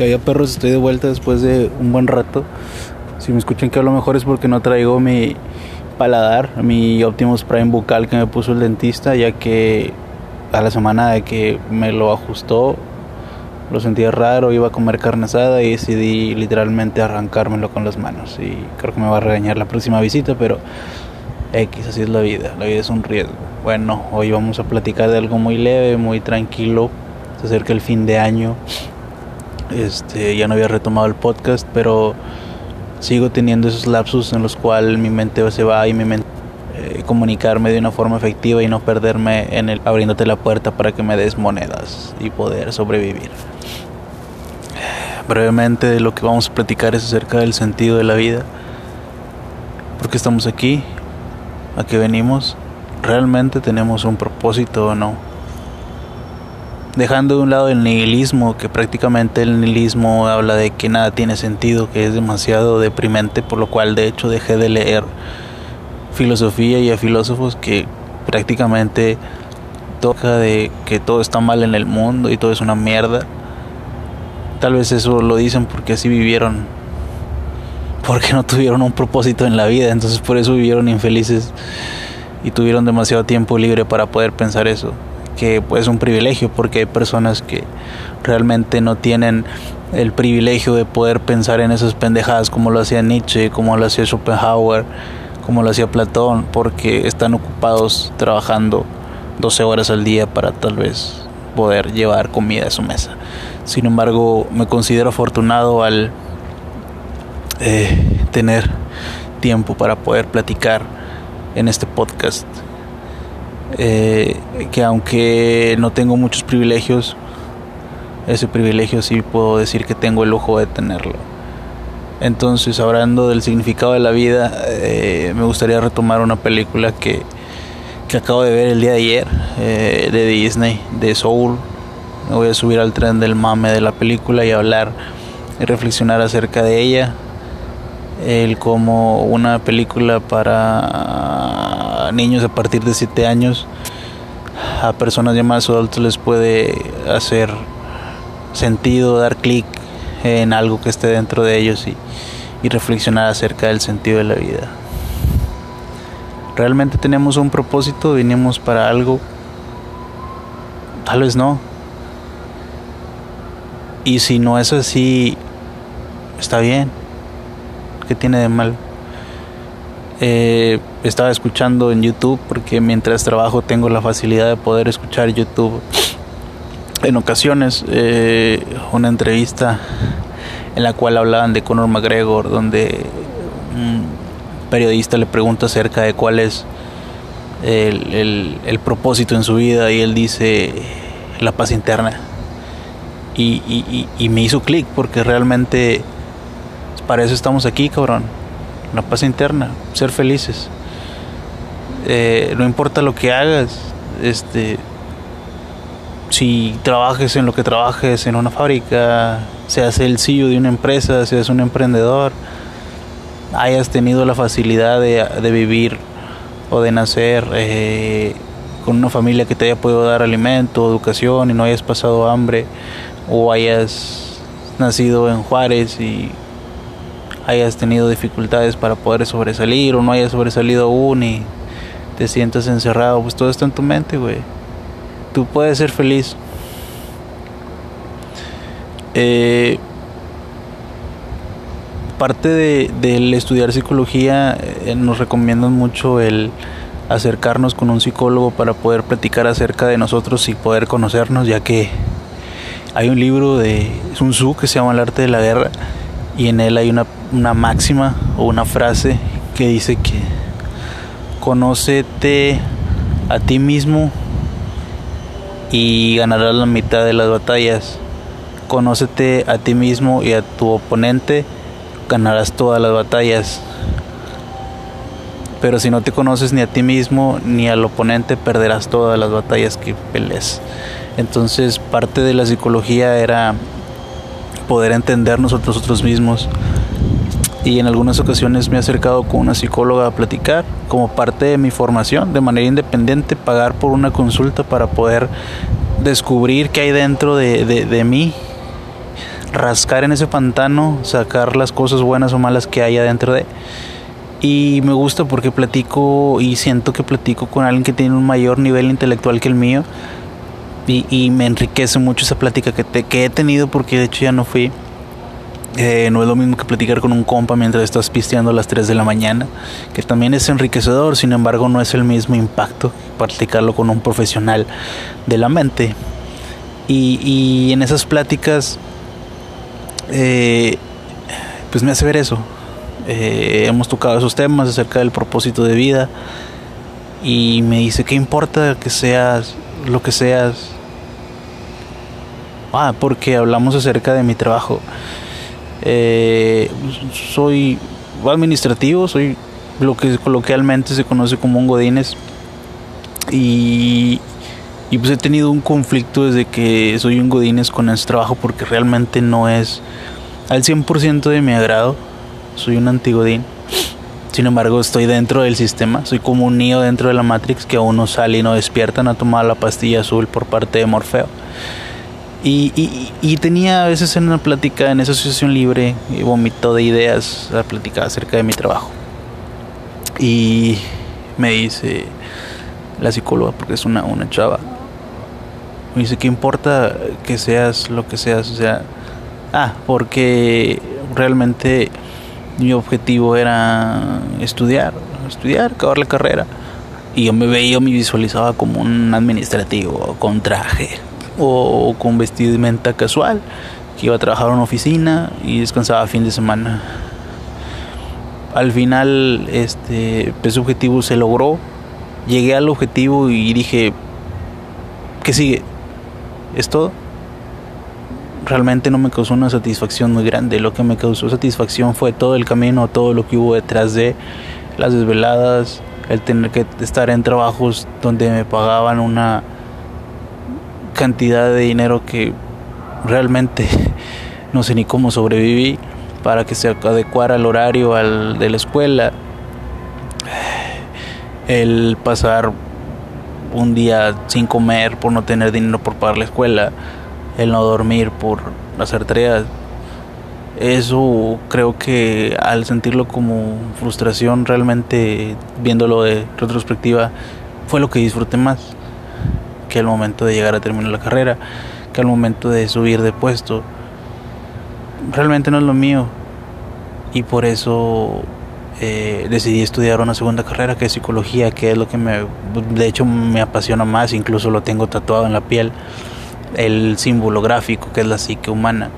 Que había perros, estoy de vuelta después de un buen rato. Si me escuchan que hablo mejor es porque no traigo mi paladar, mi Optimus Prime bucal que me puso el dentista, ya que a la semana de que me lo ajustó, lo sentía raro, iba a comer carne asada y decidí literalmente arrancármelo con las manos. Y creo que me va a regañar la próxima visita, pero X, así es la vida, la vida es un riesgo. Bueno, hoy vamos a platicar de algo muy leve, muy tranquilo. Se acerca el fin de año. Este, ya no había retomado el podcast, pero sigo teniendo esos lapsus en los cuales mi mente se va y mi mente eh, comunicarme de una forma efectiva y no perderme en el abriéndote la puerta para que me des monedas y poder sobrevivir. Brevemente lo que vamos a platicar es acerca del sentido de la vida. ¿Por qué estamos aquí? ¿A qué venimos? ¿Realmente tenemos un propósito o no? Dejando de un lado el nihilismo, que prácticamente el nihilismo habla de que nada tiene sentido, que es demasiado deprimente, por lo cual de hecho dejé de leer filosofía y a filósofos que prácticamente toca de que todo está mal en el mundo y todo es una mierda. Tal vez eso lo dicen porque así vivieron, porque no tuvieron un propósito en la vida, entonces por eso vivieron infelices y tuvieron demasiado tiempo libre para poder pensar eso que pues, es un privilegio porque hay personas que realmente no tienen el privilegio de poder pensar en esas pendejadas como lo hacía Nietzsche, como lo hacía Schopenhauer, como lo hacía Platón, porque están ocupados trabajando 12 horas al día para tal vez poder llevar comida a su mesa. Sin embargo, me considero afortunado al eh, tener tiempo para poder platicar en este podcast eh, que aunque no tengo muchos privilegios, ese privilegio sí puedo decir que tengo el lujo de tenerlo. Entonces, hablando del significado de la vida, eh, me gustaría retomar una película que, que acabo de ver el día de ayer, eh, de Disney, de Soul. Me voy a subir al tren del mame de la película y hablar y reflexionar acerca de ella. El como una película para niños a partir de 7 años, a personas llamadas adultos les puede hacer sentido, dar clic en algo que esté dentro de ellos y, y reflexionar acerca del sentido de la vida. ¿Realmente tenemos un propósito? ¿Vinimos para algo? Tal vez no. Y si no es así, está bien. ¿Qué tiene de mal? Eh, estaba escuchando en YouTube porque mientras trabajo tengo la facilidad de poder escuchar YouTube. En ocasiones eh, una entrevista en la cual hablaban de Conor McGregor, donde un periodista le pregunta acerca de cuál es el, propósito en su vida y él dice la paz interna. Y me hizo clic porque realmente para eso estamos aquí, cabrón la paz interna, ser felices. Eh, no importa lo que hagas, este, si trabajes en lo que trabajes en una fábrica, seas el CEO de una empresa, seas un emprendedor, hayas tenido la facilidad de, de vivir o de nacer eh, con una familia que te haya podido dar alimento, educación y no hayas pasado hambre, o hayas nacido en Juárez y hayas tenido dificultades para poder sobresalir o no hayas sobresalido aún y te sientas encerrado, pues todo está en tu mente, güey. Tú puedes ser feliz. Eh, parte de, del estudiar psicología eh, nos recomiendan mucho el acercarnos con un psicólogo para poder platicar acerca de nosotros y poder conocernos, ya que hay un libro de Sun Tzu que se llama El arte de la guerra y en él hay una una máxima o una frase que dice que conócete a ti mismo y ganarás la mitad de las batallas. Conócete a ti mismo y a tu oponente, ganarás todas las batallas. Pero si no te conoces ni a ti mismo ni al oponente, perderás todas las batallas que pelees. Entonces, parte de la psicología era poder entendernos nosotros mismos y en algunas ocasiones me he acercado con una psicóloga a platicar como parte de mi formación de manera independiente, pagar por una consulta para poder descubrir qué hay dentro de, de, mí, rascar en ese pantano, sacar las cosas buenas o malas que hay adentro de. Y me gusta porque platico y siento que platico con alguien que tiene un mayor nivel intelectual que el mío. Y, me enriquece mucho esa plática que, que he tenido porque de hecho ya no fui eh, no es lo mismo que platicar con un compa mientras estás pisteando a las 3 de la mañana, que también es enriquecedor, sin embargo no es el mismo impacto platicarlo con un profesional de la mente. Y, en esas pláticas, eh, pues me hace ver eso. Eh, hemos tocado esos temas acerca del propósito de vida y me dice, ¿qué importa que seas lo que seas? Ah, porque hablamos acerca de mi trabajo. Eh, soy administrativo, soy lo que coloquialmente se conoce como un godines y, y pues he tenido un conflicto desde que soy un godines con este trabajo porque realmente no es al 100% de mi agrado, soy un antigodín. Sin embargo, estoy dentro del sistema, soy como un niño dentro de la Matrix que aún no sale y no despierta, no ha tomado la pastilla azul por parte de Morfeo. Y, y, tenía a veces en una plática en esa asociación libre, y vomitó de ideas a platicar acerca de mi trabajo. Y me dice la psicóloga, porque es una, una chava, me dice, ¿qué importa que seas lo que seas? O sea, ah, porque realmente mi objetivo era estudiar, estudiar, acabar la carrera. Y yo me veía, me visualizaba como un administrativo con traje, o con vestimenta casual, que iba a trabajar en una oficina y descansaba fin de semana. Al final, este, ese objetivo se logró. Llegué al objetivo y dije, ¿qué sigue? ¿Es todo? Realmente no me causó una satisfacción muy grande. Lo que me causó satisfacción fue todo el camino, todo lo que hubo detrás de las desveladas, el tener que estar en trabajos donde me pagaban una cantidad de dinero que realmente no sé ni cómo sobreviví para que se adecuara al horario al de la escuela. El pasar un día sin comer por no tener dinero por pagar la escuela, el no dormir por hacer tareas. Eso creo que al sentirlo como frustración realmente viéndolo de retrospectiva fue lo que disfruté más que al momento de llegar a terminar la carrera, que al momento de subir de puesto. Realmente no es lo mío y por eso eh, decidí estudiar una segunda carrera que es psicología, que es lo que me, de hecho me apasiona más, incluso lo tengo tatuado en la piel, el símbolo gráfico que es la psique humana,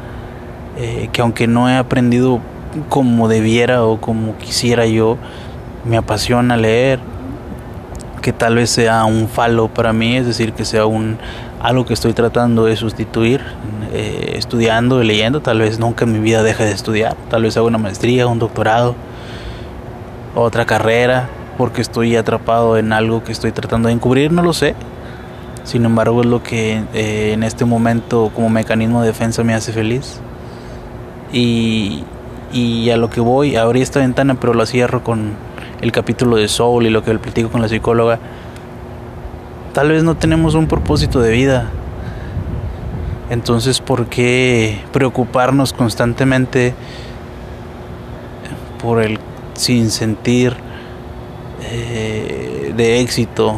eh, que aunque no he aprendido como debiera o como quisiera yo, me apasiona leer, que tal vez sea un falo para mí, es decir, que sea un algo que estoy tratando de sustituir, eh, estudiando y leyendo, tal vez nunca en mi vida deje de estudiar, tal vez haga una maestría, un doctorado, otra carrera, porque estoy atrapado en algo que estoy tratando de encubrir, no lo sé. Sin embargo, es lo que eh, en este momento como mecanismo de defensa me hace feliz. Y, y a lo que voy, abrí esta ventana, pero la cierro con el capítulo de Soul y lo que le platico con la psicóloga, tal vez no tenemos un propósito de vida. Entonces, ¿por qué preocuparnos constantemente por el sin sentir eh, de éxito?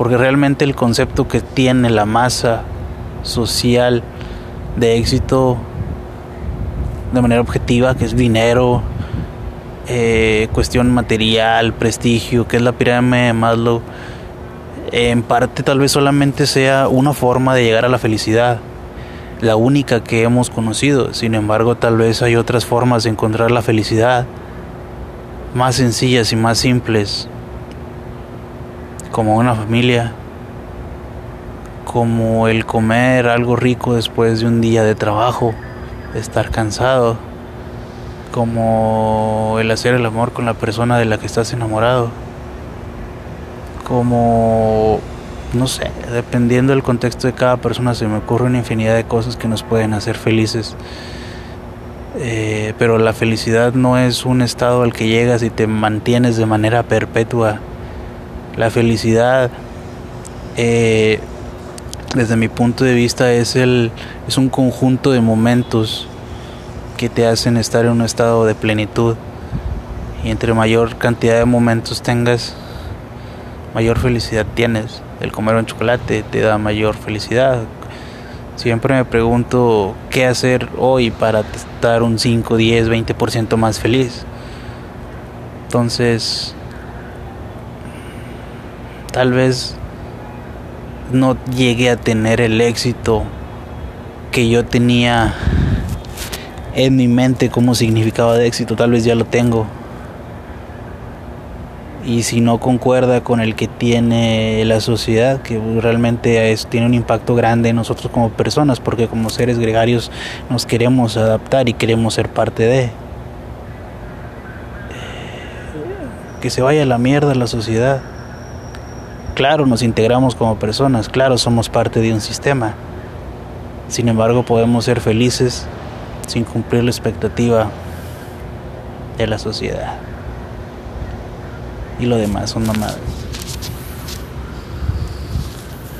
Porque realmente el concepto que tiene la masa social de éxito de manera objetiva, que es dinero, eh, cuestión material, prestigio, que es la pirámide de Maslow, en parte tal vez solamente sea una forma de llegar a la felicidad, la única que hemos conocido. Sin embargo, tal vez hay otras formas de encontrar la felicidad, más sencillas y más simples, como una familia, como el comer algo rico después de un día de trabajo, estar cansado como el hacer el amor con la persona de la que estás enamorado, como, no sé, dependiendo del contexto de cada persona se me ocurre una infinidad de cosas que nos pueden hacer felices. Eh, pero la felicidad no es un estado al que llegas y te mantienes de manera perpetua. La felicidad eh, desde mi punto de vista es el es un conjunto de momentos que te hacen estar en un estado de plenitud. Y entre mayor cantidad de momentos tengas mayor felicidad tienes. El comer un chocolate te da mayor felicidad. Siempre me pregunto qué hacer hoy para estar un 5, 10, 20% más feliz. Entonces tal vez no llegué a tener el éxito que yo tenía en mi mente como significado de éxito, tal vez ya lo tengo. Y si no concuerda con el que tiene la sociedad, que realmente tiene un impacto grande en nosotros como personas, porque como seres gregarios nos queremos adaptar y queremos ser parte de. Que se vaya a la mierda la sociedad. Claro, nos integramos como personas, claro, somos parte de un sistema. Sin embargo, podemos ser felices sin cumplir la expectativa de la sociedad. Y lo demás son mamadas.